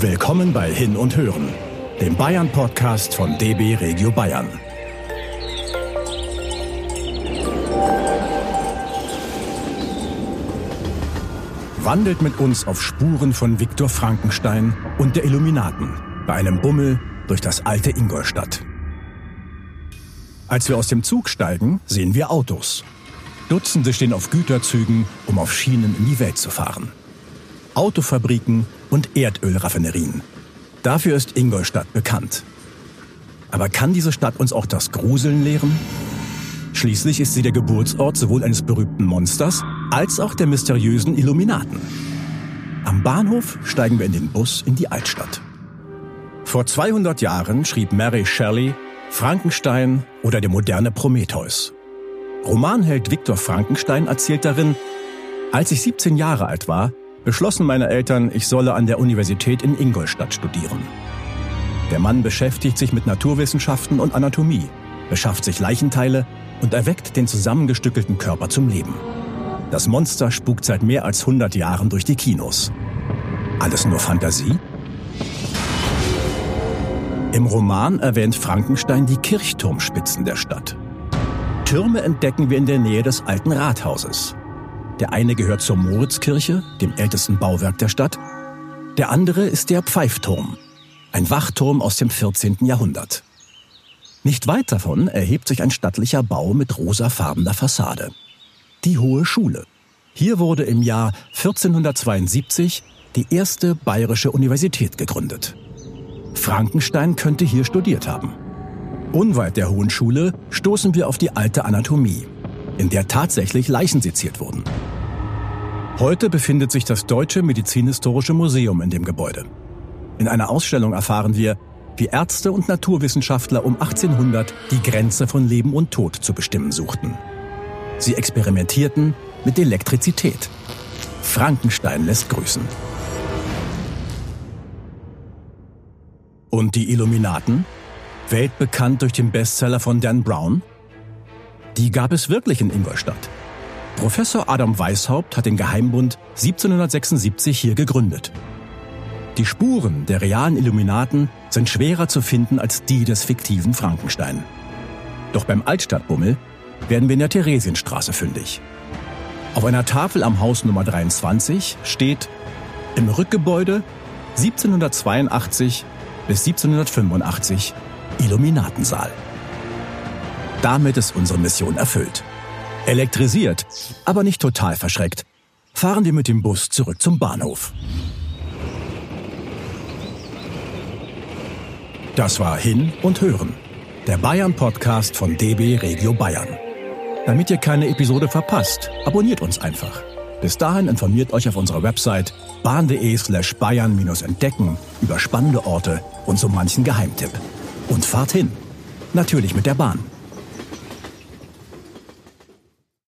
Willkommen bei Hin und Hören, dem Bayern-Podcast von DB Regio Bayern. Wandelt mit uns auf Spuren von Viktor Frankenstein und der Illuminaten bei einem Bummel durch das alte Ingolstadt. Als wir aus dem Zug steigen, sehen wir Autos. Dutzende stehen auf Güterzügen, um auf Schienen in die Welt zu fahren. Autofabriken und Erdölraffinerien. Dafür ist Ingolstadt bekannt. Aber kann diese Stadt uns auch das Gruseln lehren? Schließlich ist sie der Geburtsort sowohl eines berühmten Monsters als auch der mysteriösen Illuminaten. Am Bahnhof steigen wir in den Bus in die Altstadt. Vor 200 Jahren schrieb Mary Shelley Frankenstein oder der moderne Prometheus. Romanheld Viktor Frankenstein erzählt darin, als ich 17 Jahre alt war, beschlossen meine Eltern, ich solle an der Universität in Ingolstadt studieren. Der Mann beschäftigt sich mit Naturwissenschaften und Anatomie, beschafft sich Leichenteile und erweckt den zusammengestückelten Körper zum Leben. Das Monster spukt seit mehr als 100 Jahren durch die Kinos. Alles nur Fantasie? Im Roman erwähnt Frankenstein die Kirchturmspitzen der Stadt. Türme entdecken wir in der Nähe des alten Rathauses. Der eine gehört zur Moritzkirche, dem ältesten Bauwerk der Stadt. Der andere ist der Pfeifturm, ein Wachturm aus dem 14. Jahrhundert. Nicht weit davon erhebt sich ein stattlicher Bau mit rosafarbener Fassade. Die Hohe Schule. Hier wurde im Jahr 1472 die erste bayerische Universität gegründet. Frankenstein könnte hier studiert haben. Unweit der Hohen Schule stoßen wir auf die alte Anatomie, in der tatsächlich Leichen seziert wurden. Heute befindet sich das Deutsche Medizinhistorische Museum in dem Gebäude. In einer Ausstellung erfahren wir, wie Ärzte und Naturwissenschaftler um 1800 die Grenze von Leben und Tod zu bestimmen suchten. Sie experimentierten mit Elektrizität. Frankenstein lässt grüßen. Und die Illuminaten? Weltbekannt durch den Bestseller von Dan Brown? Die gab es wirklich in Ingolstadt. Professor Adam Weishaupt hat den Geheimbund 1776 hier gegründet. Die Spuren der realen Illuminaten sind schwerer zu finden als die des fiktiven Frankenstein. Doch beim Altstadtbummel werden wir in der Theresienstraße fündig. Auf einer Tafel am Haus Nummer 23 steht im Rückgebäude 1782 bis 1785 Illuminatensaal. Damit ist unsere Mission erfüllt. Elektrisiert, aber nicht total verschreckt, fahren wir mit dem Bus zurück zum Bahnhof. Das war Hin und Hören, der Bayern-Podcast von DB Regio Bayern. Damit ihr keine Episode verpasst, abonniert uns einfach. Bis dahin informiert euch auf unserer Website bahn.de slash bayern-entdecken über spannende Orte und so manchen Geheimtipp. Und fahrt hin. Natürlich mit der Bahn.